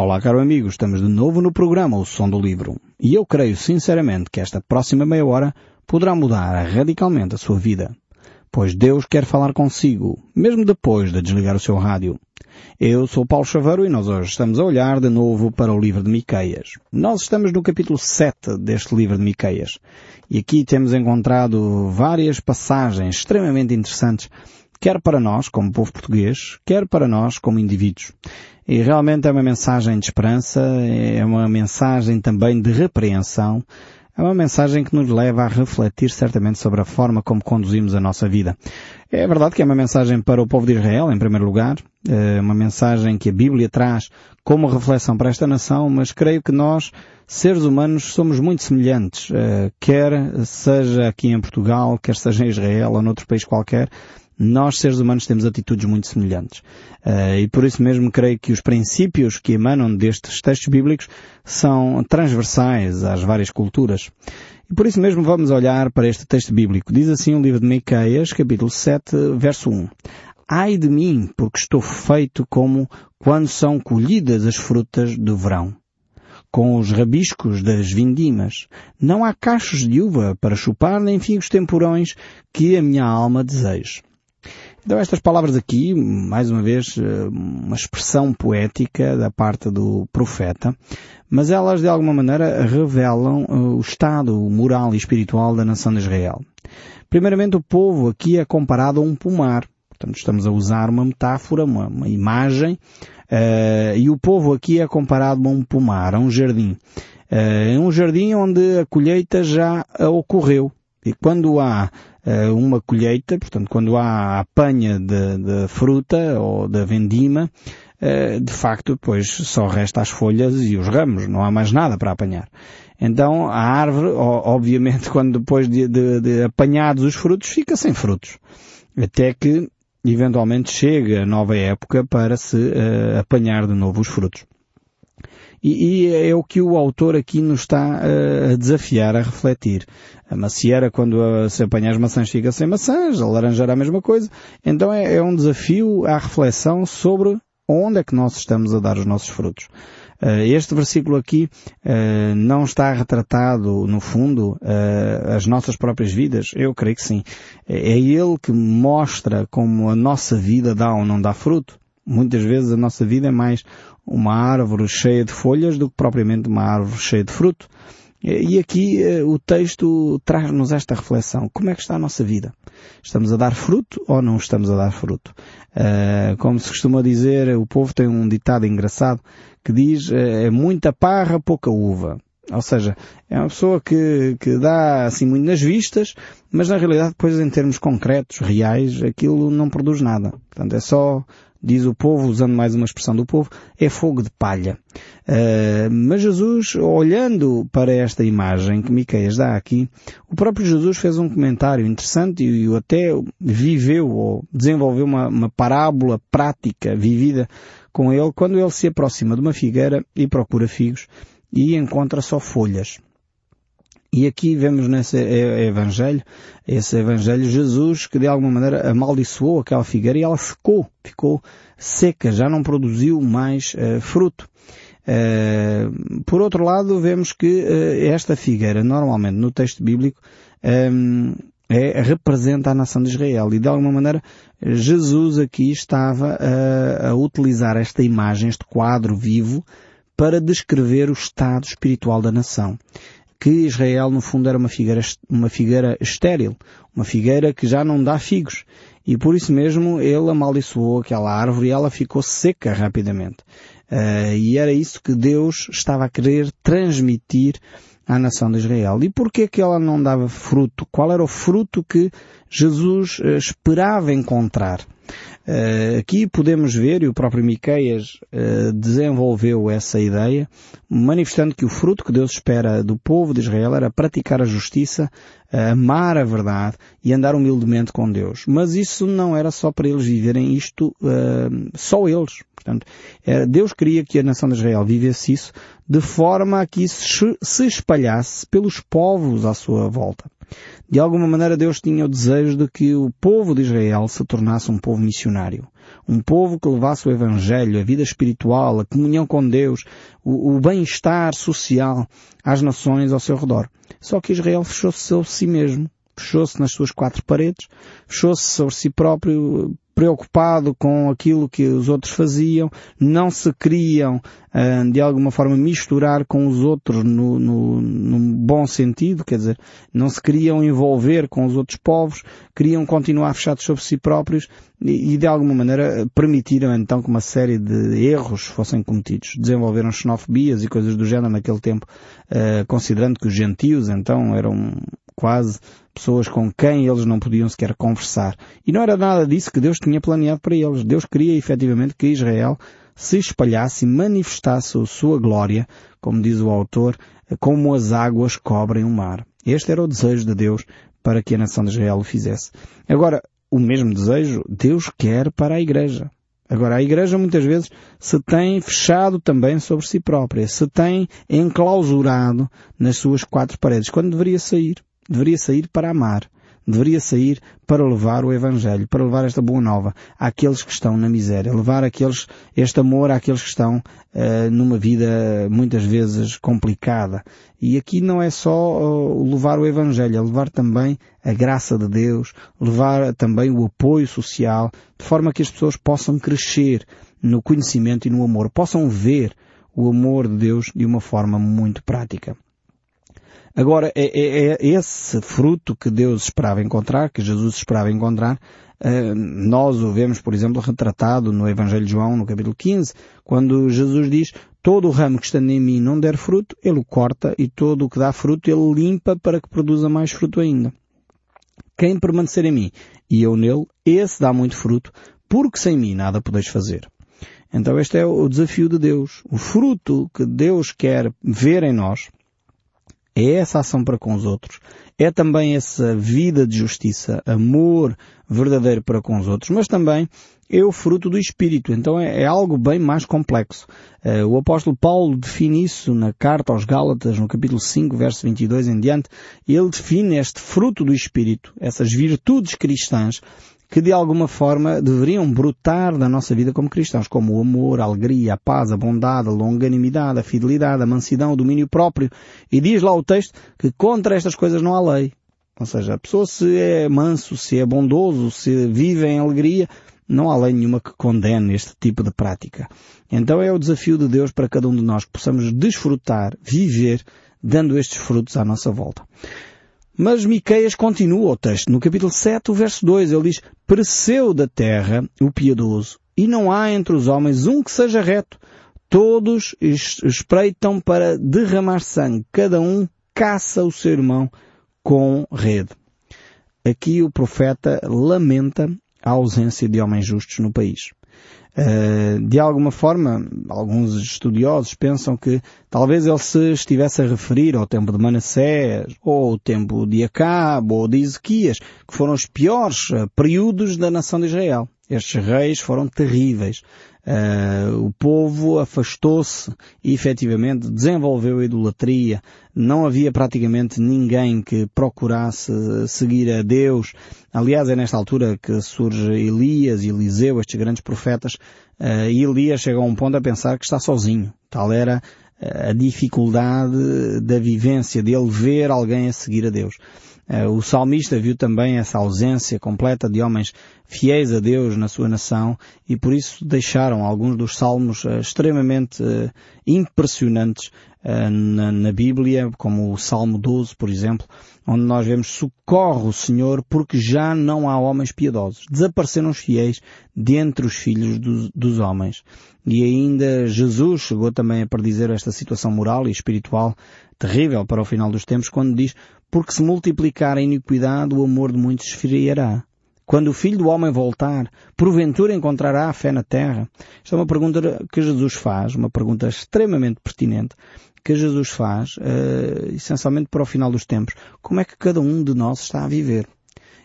Olá, caro amigo, estamos de novo no programa O Som do Livro. E eu creio sinceramente que esta próxima meia hora poderá mudar radicalmente a sua vida. Pois Deus quer falar consigo, mesmo depois de desligar o seu rádio. Eu sou Paulo Chaveiro e nós hoje estamos a olhar de novo para o livro de Miqueias. Nós estamos no capítulo 7 deste livro de Miqueias. E aqui temos encontrado várias passagens extremamente interessantes, quer para nós, como povo português, quer para nós, como indivíduos. E realmente é uma mensagem de esperança, é uma mensagem também de repreensão, é uma mensagem que nos leva a refletir certamente sobre a forma como conduzimos a nossa vida. É verdade que é uma mensagem para o povo de Israel, em primeiro lugar, é uma mensagem que a Bíblia traz como reflexão para esta nação, mas creio que nós, seres humanos, somos muito semelhantes, eh, quer seja aqui em Portugal, quer seja em Israel ou noutro país qualquer, nós, seres humanos, temos atitudes muito semelhantes. Uh, e por isso mesmo creio que os princípios que emanam destes textos bíblicos são transversais às várias culturas. E por isso mesmo vamos olhar para este texto bíblico. Diz assim o livro de Miqueias, capítulo 7, verso 1. Ai de mim, porque estou feito como quando são colhidas as frutas do verão com os rabiscos das vindimas. Não há cachos de uva para chupar, nem figos temporões que a minha alma deseja. Então estas palavras aqui, mais uma vez, eh, uma expressão poética da parte do profeta, mas elas de alguma maneira revelam eh, o estado moral e espiritual da nação de Israel. Primeiramente o povo aqui é comparado a um pomar. Portanto, estamos a usar uma metáfora, uma, uma imagem, uh, e o povo aqui é comparado a um pomar, a um jardim. Uh, um jardim onde a colheita já ocorreu. E quando há uh, uma colheita, portanto, quando há a apanha de fruta ou da vendima, uh, de facto, depois só resta as folhas e os ramos, não há mais nada para apanhar. Então, a árvore, obviamente, quando depois de, de, de apanhados os frutos, fica sem frutos. Até que, eventualmente, chega a nova época para se uh, apanhar de novo os frutos. E, e, é o que o autor aqui nos está a desafiar a refletir. A macieira, quando se apanha as maçãs, fica sem maçãs, a laranjeira a mesma coisa. Então é, é um desafio à reflexão sobre onde é que nós estamos a dar os nossos frutos. Este versículo aqui não está retratado, no fundo, as nossas próprias vidas? Eu creio que sim. É ele que mostra como a nossa vida dá ou não dá fruto. Muitas vezes a nossa vida é mais uma árvore cheia de folhas do que propriamente uma árvore cheia de fruto. E aqui eh, o texto traz-nos esta reflexão. Como é que está a nossa vida? Estamos a dar fruto ou não estamos a dar fruto? Uh, como se costuma dizer, o povo tem um ditado engraçado que diz eh, é muita parra, pouca uva. Ou seja, é uma pessoa que, que dá assim muito nas vistas, mas na realidade depois em termos concretos, reais, aquilo não produz nada. Portanto, é só diz o povo, usando mais uma expressão do povo, é fogo de palha. Uh, mas Jesus, olhando para esta imagem que Miqueias dá aqui, o próprio Jesus fez um comentário interessante e, e até viveu ou desenvolveu uma, uma parábola prática vivida com ele quando ele se aproxima de uma figueira e procura figos e encontra só folhas. E aqui vemos nesse Evangelho, esse Evangelho, Jesus que de alguma maneira amaldiçoou aquela figueira e ela secou, ficou seca, já não produziu mais uh, fruto. Uh, por outro lado, vemos que uh, esta figueira, normalmente no texto bíblico, um, é, representa a nação de Israel e de alguma maneira Jesus aqui estava a utilizar esta imagem, este quadro vivo, para descrever o estado espiritual da nação que Israel no fundo era uma figueira, uma figueira estéril, uma figueira que já não dá figos. E por isso mesmo ele amaldiçoou aquela árvore e ela ficou seca rapidamente. Uh, e era isso que Deus estava a querer transmitir à nação de Israel. E porquê que ela não dava fruto? Qual era o fruto que Jesus uh, esperava encontrar? Uh, aqui podemos ver, e o próprio Miqueias uh, desenvolveu essa ideia, manifestando que o fruto que Deus espera do povo de Israel era praticar a justiça, amar a verdade e andar humildemente com Deus. Mas isso não era só para eles viverem isto, só eles. Portanto, Deus queria que a nação de Israel vivesse isso de forma a que isso se espalhasse pelos povos à sua volta. De alguma maneira Deus tinha o desejo de que o povo de Israel se tornasse um povo missionário. Um povo que levasse o Evangelho, a vida espiritual, a comunhão com Deus, o, o bem-estar social às nações ao seu redor. Só que Israel fechou-se si mesmo. Fechou-se nas suas quatro paredes, fechou-se sobre si próprio, preocupado com aquilo que os outros faziam, não se queriam uh, de alguma forma misturar com os outros no, no, num bom sentido, quer dizer, não se queriam envolver com os outros povos, queriam continuar fechados sobre si próprios e, e de alguma maneira permitiram então que uma série de erros fossem cometidos. Desenvolveram xenofobias e coisas do género naquele tempo, uh, considerando que os gentios então eram quase pessoas com quem eles não podiam sequer conversar. E não era nada disso que Deus tinha planeado para eles. Deus queria efetivamente que Israel se espalhasse e manifestasse a sua glória, como diz o autor, como as águas cobrem o mar. Este era o desejo de Deus para que a nação de Israel o fizesse. Agora, o mesmo desejo Deus quer para a igreja. Agora, a igreja muitas vezes se tem fechado também sobre si própria, se tem enclausurado nas suas quatro paredes, quando deveria sair deveria sair para amar, deveria sair para levar o Evangelho, para levar esta boa nova àqueles que estão na miséria, levar aqueles, este amor àqueles que estão uh, numa vida muitas vezes complicada. E aqui não é só uh, levar o Evangelho, é levar também a graça de Deus, levar também o apoio social, de forma que as pessoas possam crescer no conhecimento e no amor, possam ver o amor de Deus de uma forma muito prática. Agora, é, é, é esse fruto que Deus esperava encontrar, que Jesus esperava encontrar, Uh, nós o vemos, por exemplo, retratado no Evangelho de João, no capítulo 15, quando Jesus diz, todo o ramo que está em mim não der fruto, ele o corta, e todo o que dá fruto, ele limpa para que produza mais fruto ainda. Quem permanecer em mim e eu nele, esse dá muito fruto, porque sem mim nada podeis fazer. Então este é o desafio de Deus. O fruto que Deus quer ver em nós, é essa ação para com os outros, é também essa vida de justiça, amor verdadeiro para com os outros, mas também é o fruto do Espírito. Então é, é algo bem mais complexo. Uh, o apóstolo Paulo define isso na carta aos Gálatas, no capítulo 5, verso 22 em diante. Ele define este fruto do Espírito, essas virtudes cristãs, que de alguma forma deveriam brotar da nossa vida como cristãos, como o amor, a alegria, a paz, a bondade, a longanimidade, a fidelidade, a mansidão, o domínio próprio. E diz lá o texto que contra estas coisas não há lei. Ou seja, a pessoa se é manso, se é bondoso, se vive em alegria, não há lei nenhuma que condene este tipo de prática. Então é o desafio de Deus para cada um de nós que possamos desfrutar, viver, dando estes frutos à nossa volta. Mas Miqueias continua o texto. No capítulo 7, o verso 2, ele diz, Pereceu da terra o piedoso, e não há entre os homens um que seja reto. Todos espreitam para derramar sangue. Cada um caça o seu irmão com rede. Aqui o profeta lamenta a ausência de homens justos no país. Eh, de alguma forma, alguns estudiosos pensam que talvez ele se estivesse a referir ao tempo de Manassés, ou ao tempo de Acabe, ou de Ezequias, que foram os piores eh, períodos da nação de Israel. Estes reis foram terríveis. Uh, o povo afastou-se e efetivamente desenvolveu a idolatria. Não havia praticamente ninguém que procurasse seguir a Deus. Aliás, é nesta altura que surge Elias e Eliseu, estes grandes profetas, uh, e Elias chega a um ponto a pensar que está sozinho. Tal era uh, a dificuldade da vivência dele ver alguém a seguir a Deus. Eh, o salmista viu também essa ausência completa de homens fiéis a Deus na sua nação e por isso deixaram alguns dos salmos eh, extremamente eh, impressionantes na, Bíblia, como o Salmo 12, por exemplo, onde nós vemos socorre o Senhor porque já não há homens piedosos. Desapareceram os fiéis dentre os filhos dos homens. E ainda Jesus chegou também a predizer esta situação moral e espiritual terrível para o final dos tempos quando diz porque se multiplicar a iniquidade, o amor de muitos esfriará. Quando o Filho do Homem voltar, porventura encontrará a fé na terra? Esta é uma pergunta que Jesus faz, uma pergunta extremamente pertinente, que Jesus faz, uh, essencialmente para o final dos tempos. Como é que cada um de nós está a viver?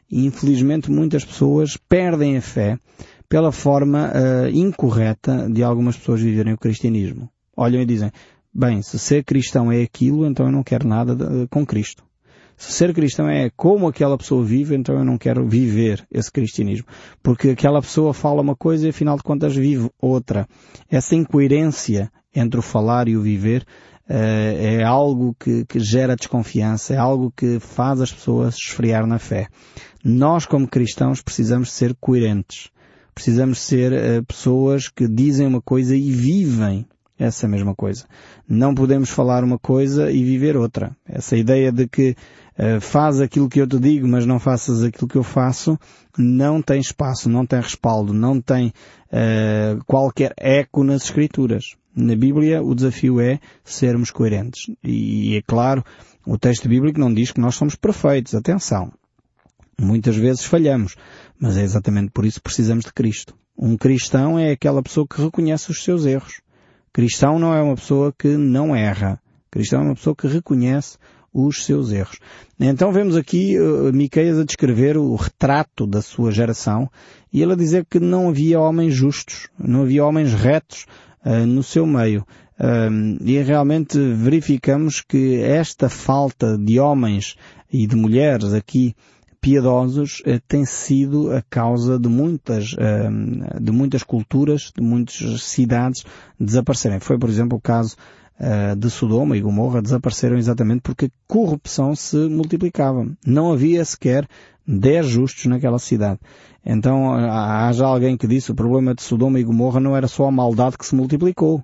E infelizmente muitas pessoas perdem a fé pela forma uh, incorreta de algumas pessoas viverem o cristianismo. Olham e dizem, bem, se ser cristão é aquilo, então eu não quero nada de, com Cristo ser cristão é como aquela pessoa vive, então eu não quero viver esse cristianismo. Porque aquela pessoa fala uma coisa e afinal de contas vive outra. Essa incoerência entre o falar e o viver uh, é algo que, que gera desconfiança, é algo que faz as pessoas esfriar na fé. Nós como cristãos precisamos ser coerentes. Precisamos ser uh, pessoas que dizem uma coisa e vivem essa mesma coisa. Não podemos falar uma coisa e viver outra. Essa ideia de que uh, faz aquilo que eu te digo, mas não faças aquilo que eu faço, não tem espaço, não tem respaldo, não tem uh, qualquer eco nas Escrituras. Na Bíblia o desafio é sermos coerentes. E é claro, o texto bíblico não diz que nós somos perfeitos. Atenção. Muitas vezes falhamos, mas é exatamente por isso que precisamos de Cristo. Um cristão é aquela pessoa que reconhece os seus erros. Cristão não é uma pessoa que não erra. Cristão é uma pessoa que reconhece os seus erros. Então vemos aqui uh, Miqueias a descrever o retrato da sua geração e ele a dizer que não havia homens justos, não havia homens retos uh, no seu meio. Uh, e realmente verificamos que esta falta de homens e de mulheres aqui piedosos uh, tem sido a causa de muitas, uh, de muitas culturas, de muitas cidades desaparecerem. Foi, por exemplo, o caso uh, de Sodoma e Gomorra desapareceram exatamente porque a corrupção se multiplicava. Não havia sequer dez justos naquela cidade. Então há já alguém que disse o problema de Sodoma e Gomorra não era só a maldade que se multiplicou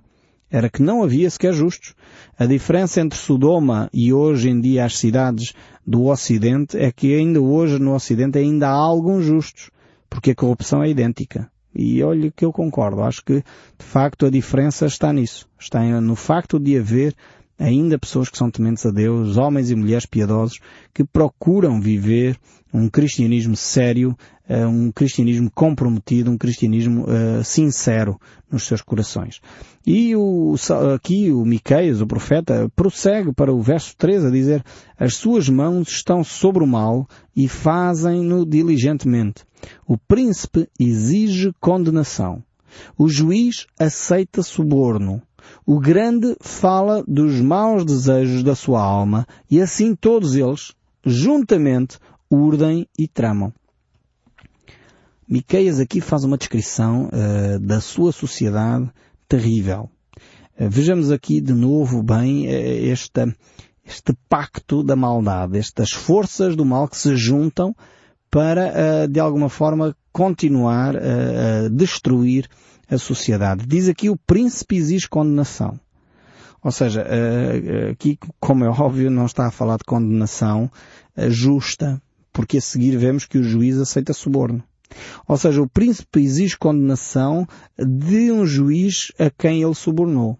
era que não havia sequer justos. A diferença entre Sodoma e hoje em dia as cidades do Ocidente é que ainda hoje no Ocidente ainda há alguns justos, porque a corrupção é idêntica. E olha que eu concordo, acho que de facto a diferença está nisso. Está no facto de haver ainda pessoas que são tementes a Deus, homens e mulheres piedosos, que procuram viver um cristianismo sério, eh, um cristianismo comprometido, um cristianismo uh, sincero nos seus corações. E o, aqui o Miqueias, o profeta, prossegue para o verso 13 a dizer, as suas mãos estão sobre o mal e fazem-no diligentemente. O príncipe exige condenação. O juiz aceita suborno. O grande fala dos maus desejos da sua alma e assim todos eles, juntamente, urdem e tramam. Miqueias aqui faz uma descrição uh, da sua sociedade terrível. Uh, vejamos aqui de novo bem uh, esta, este pacto da maldade, estas forças do mal que se juntam para, de alguma forma, continuar a destruir a sociedade. Diz aqui o príncipe exige condenação. Ou seja, aqui, como é óbvio, não está a falar de condenação justa, porque a seguir vemos que o juiz aceita suborno. Ou seja, o príncipe exige condenação de um juiz a quem ele subornou.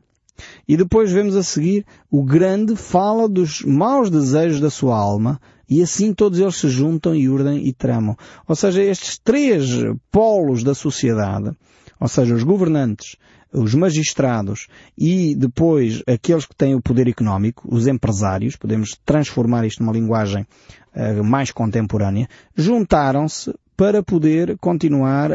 E depois vemos a seguir, o grande fala dos maus desejos da sua alma e assim todos eles se juntam e urdem e tramam. Ou seja, estes três polos da sociedade, ou seja, os governantes, os magistrados e depois aqueles que têm o poder económico, os empresários, podemos transformar isto numa linguagem uh, mais contemporânea, juntaram-se para poder continuar uh,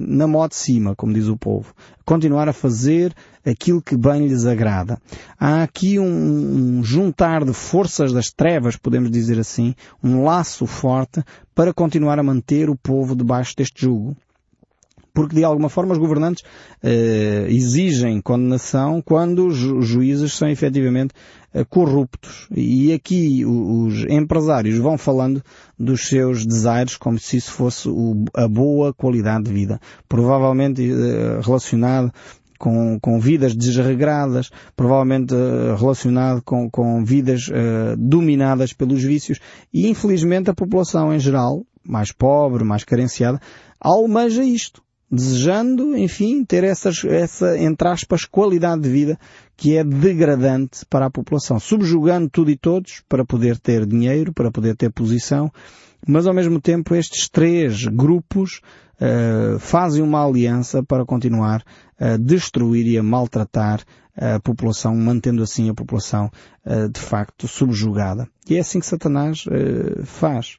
na moda de cima, como diz o povo. Continuar a fazer aquilo que bem lhes agrada. Há aqui um, um juntar de forças das trevas, podemos dizer assim, um laço forte para continuar a manter o povo debaixo deste jugo porque de alguma forma os governantes eh, exigem condenação quando os juízes são efetivamente eh, corruptos. E aqui os empresários vão falando dos seus desaires como se isso fosse o, a boa qualidade de vida. Provavelmente eh, relacionado com, com vidas desregradas, provavelmente uh, relacionado com, com vidas uh, dominadas pelos vícios e infelizmente a população em geral, mais pobre, mais carenciada, almeja isto desejando, enfim, ter essas, essa, entre aspas, qualidade de vida que é degradante para a população, subjugando tudo e todos para poder ter dinheiro, para poder ter posição, mas ao mesmo tempo estes três grupos uh, fazem uma aliança para continuar a destruir e a maltratar a população, mantendo assim a população uh, de facto subjugada. E é assim que Satanás uh, faz.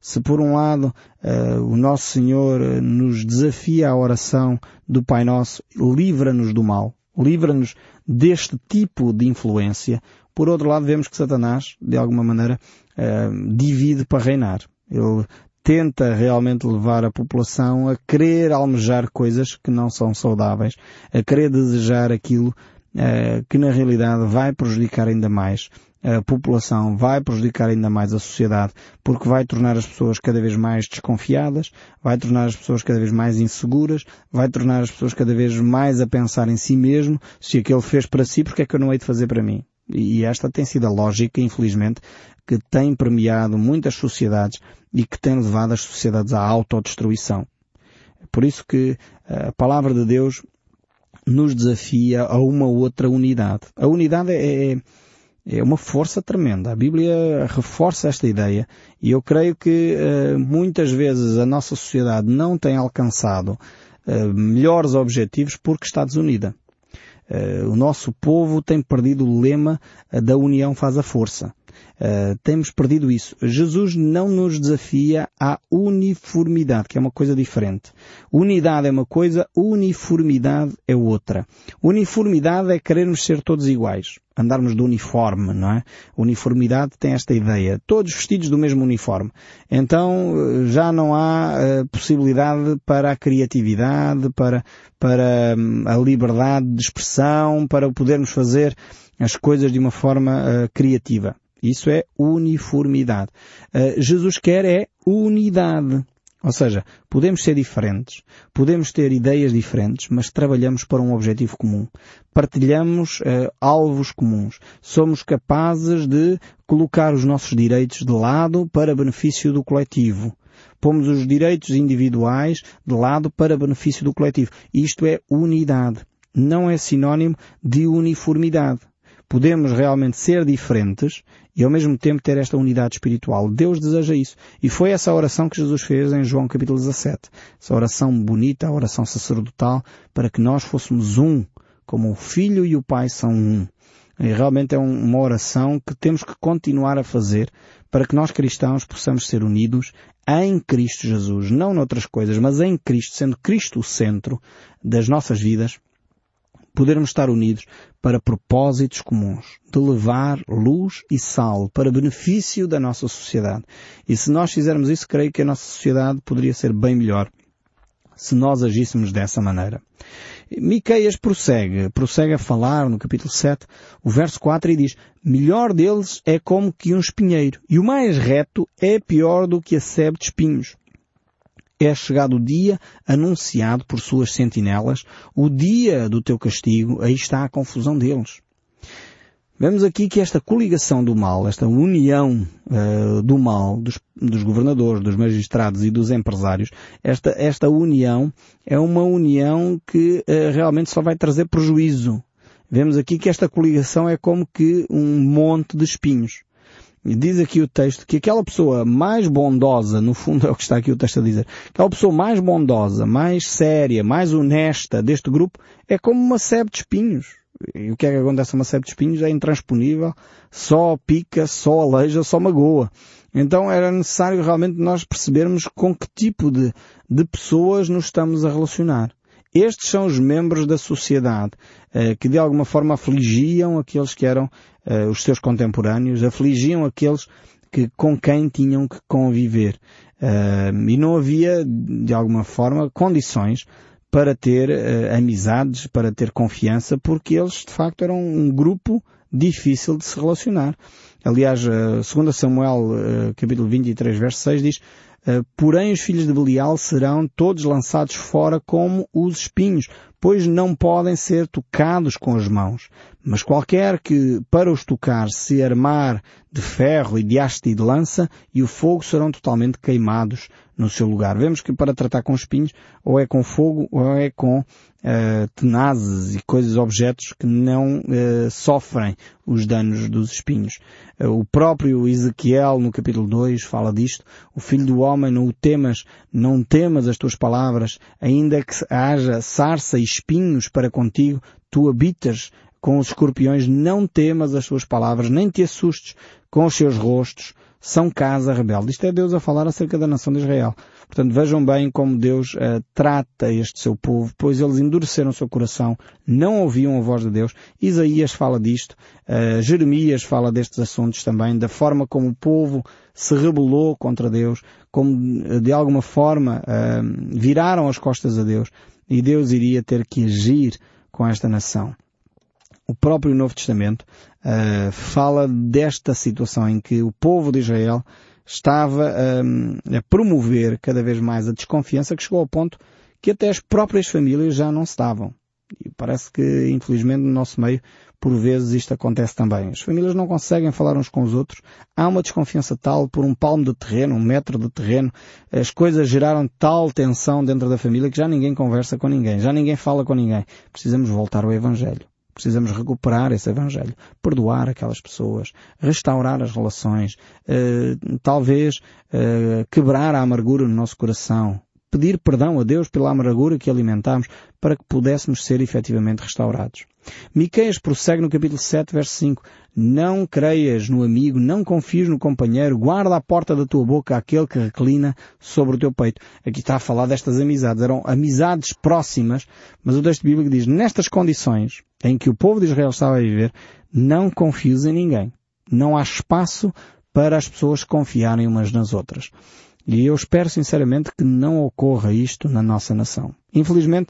Se por um lado uh, o nosso Senhor nos desafia à oração do Pai Nosso, livra-nos do mal. livra-nos deste tipo de influência. Por outro lado, vemos que Satanás, de alguma maneira, uh, divide para reinar. Ele tenta realmente levar a população a querer almejar coisas que não são saudáveis, a querer desejar aquilo uh, que na realidade vai prejudicar ainda mais a população, vai prejudicar ainda mais a sociedade, porque vai tornar as pessoas cada vez mais desconfiadas, vai tornar as pessoas cada vez mais inseguras, vai tornar as pessoas cada vez mais a pensar em si mesmo, se aquele fez para si, porque é que eu não hei de fazer para mim? E esta tem sido a lógica, infelizmente, que tem premiado muitas sociedades e que tem levado as sociedades à autodestruição. É por isso que a palavra de Deus nos desafia a uma outra unidade. A unidade é, é uma força tremenda. A Bíblia reforça esta ideia e eu creio que uh, muitas vezes a nossa sociedade não tem alcançado uh, melhores objetivos porque está desunida. Uh, o nosso povo tem perdido o lema da união faz a força. Uh, temos perdido isso. Jesus não nos desafia à uniformidade, que é uma coisa diferente. Unidade é uma coisa, uniformidade é outra. Uniformidade é querermos ser todos iguais. Andarmos de uniforme, não é? Uniformidade tem esta ideia. Todos vestidos do mesmo uniforme. Então eh, já não há uh, possibilidade para a criatividade, para, para um, a liberdade de expressão, para podermos fazer as coisas de uma forma uh, criativa. Isso é uniformidade. Uh, Jesus quer é unidade. Ou seja, podemos ser diferentes, podemos ter ideias diferentes, mas trabalhamos para um objetivo comum. Partilhamos uh, alvos comuns. Somos capazes de colocar os nossos direitos de lado para benefício do coletivo. Pomos os direitos individuais de lado para benefício do coletivo. Isto é unidade. Não é sinónimo de uniformidade podemos realmente ser diferentes e ao mesmo tempo ter esta unidade espiritual. Deus deseja isso. E foi essa oração que Jesus fez em João capítulo 17. Essa oração bonita, a oração sacerdotal, para que nós fôssemos um, como o Filho e o Pai são um. E realmente é uma oração que temos que continuar a fazer para que nós cristãos possamos ser unidos em Cristo Jesus, não noutras coisas, mas em Cristo, sendo Cristo o centro das nossas vidas, podermos estar unidos para propósitos comuns, de levar luz e sal para benefício da nossa sociedade. E se nós fizermos isso, creio que a nossa sociedade poderia ser bem melhor se nós agíssemos dessa maneira. Miqueias prossegue, prossegue a falar no capítulo 7, o verso 4 e diz, melhor deles é como que um espinheiro, e o mais reto é pior do que a sebe de espinhos é chegado o dia anunciado por suas sentinelas, o dia do teu castigo, aí está a confusão deles. Vemos aqui que esta coligação do mal, esta união uh, do mal dos, dos, governadores, dos magistrados e dos empresários, esta, esta união é uma união que uh, realmente só vai trazer prejuízo. Vemos aqui que esta coligação é como que um monte de espinhos. Diz aqui o texto que aquela pessoa mais bondosa, no fundo é o que está aqui o texto a dizer, aquela pessoa mais bondosa, mais séria, mais honesta deste grupo é como uma sebe de espinhos. E o que é que acontece a uma sebe de espinhos? É intransponível, só pica, só aleija, só magoa. Então era necessário realmente nós percebermos com que tipo de, de pessoas nos estamos a relacionar. Estes são os membros da sociedade eh, que de alguma forma afligiam aqueles que eram eh, os seus contemporâneos, afligiam aqueles que, com quem tinham que conviver. Eh, e não havia, de alguma forma, condições para ter amizades, para ter confiança, porque eles de facto eram um grupo difícil de se relacionar. Aliás, 2 Samuel, capítulo 23, verso 6 diz, porém os filhos de Belial serão todos lançados fora como os espinhos, pois não podem ser tocados com as mãos. Mas qualquer que para os tocar se armar de ferro e de haste e de lança, e o fogo serão totalmente queimados no seu lugar. Vemos que para tratar com espinhos, ou é com fogo, ou é com uh, tenazes e coisas, objetos que não uh, sofrem os danos dos espinhos. Uh, o próprio Ezequiel, no capítulo 2, fala disto. O filho do homem, não o temas, não temas as tuas palavras, ainda que haja sarça e espinhos para contigo, tu habitas com os escorpiões, não temas as suas palavras, nem te assustes com os seus rostos, são casa rebelde. Isto é Deus a falar acerca da nação de Israel. Portanto, vejam bem como Deus uh, trata este seu povo, pois eles endureceram o seu coração, não ouviam a voz de Deus. Isaías fala disto, uh, Jeremias fala destes assuntos também, da forma como o povo se rebelou contra Deus, como de alguma forma uh, viraram as costas a Deus e Deus iria ter que agir com esta nação. O próprio Novo Testamento uh, fala desta situação em que o povo de Israel estava um, a promover cada vez mais a desconfiança que chegou ao ponto que até as próprias famílias já não se davam. E parece que, infelizmente, no nosso meio, por vezes isto acontece também. As famílias não conseguem falar uns com os outros. Há uma desconfiança tal por um palmo de terreno, um metro de terreno. As coisas geraram tal tensão dentro da família que já ninguém conversa com ninguém. Já ninguém fala com ninguém. Precisamos voltar ao Evangelho. Precisamos recuperar esse Evangelho, perdoar aquelas pessoas, restaurar as relações, eh, talvez eh, quebrar a amargura no nosso coração, pedir perdão a Deus pela amargura que alimentamos para que pudéssemos ser efetivamente restaurados. Miqueias prossegue no capítulo 7, verso 5. Não creias no amigo, não confies no companheiro, guarda a porta da tua boca aquele que reclina sobre o teu peito. Aqui está a falar destas amizades. Eram amizades próximas, mas o texto bíblico diz, nestas condições em que o povo de Israel estava a viver, não confies em ninguém. Não há espaço para as pessoas confiarem umas nas outras. E eu espero sinceramente que não ocorra isto na nossa nação. Infelizmente,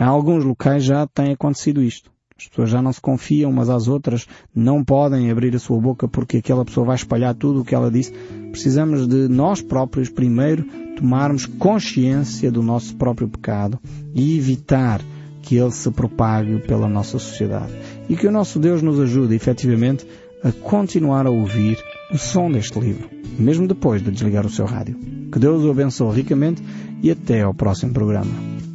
em alguns locais já tem acontecido isto. As pessoas já não se confiam umas às outras, não podem abrir a sua boca porque aquela pessoa vai espalhar tudo o que ela disse. Precisamos de nós próprios primeiro tomarmos consciência do nosso próprio pecado e evitar que ele se propague pela nossa sociedade. E que o nosso Deus nos ajude efetivamente a continuar a ouvir o som deste livro, mesmo depois de desligar o seu rádio. Que Deus o abençoe ricamente e até ao próximo programa.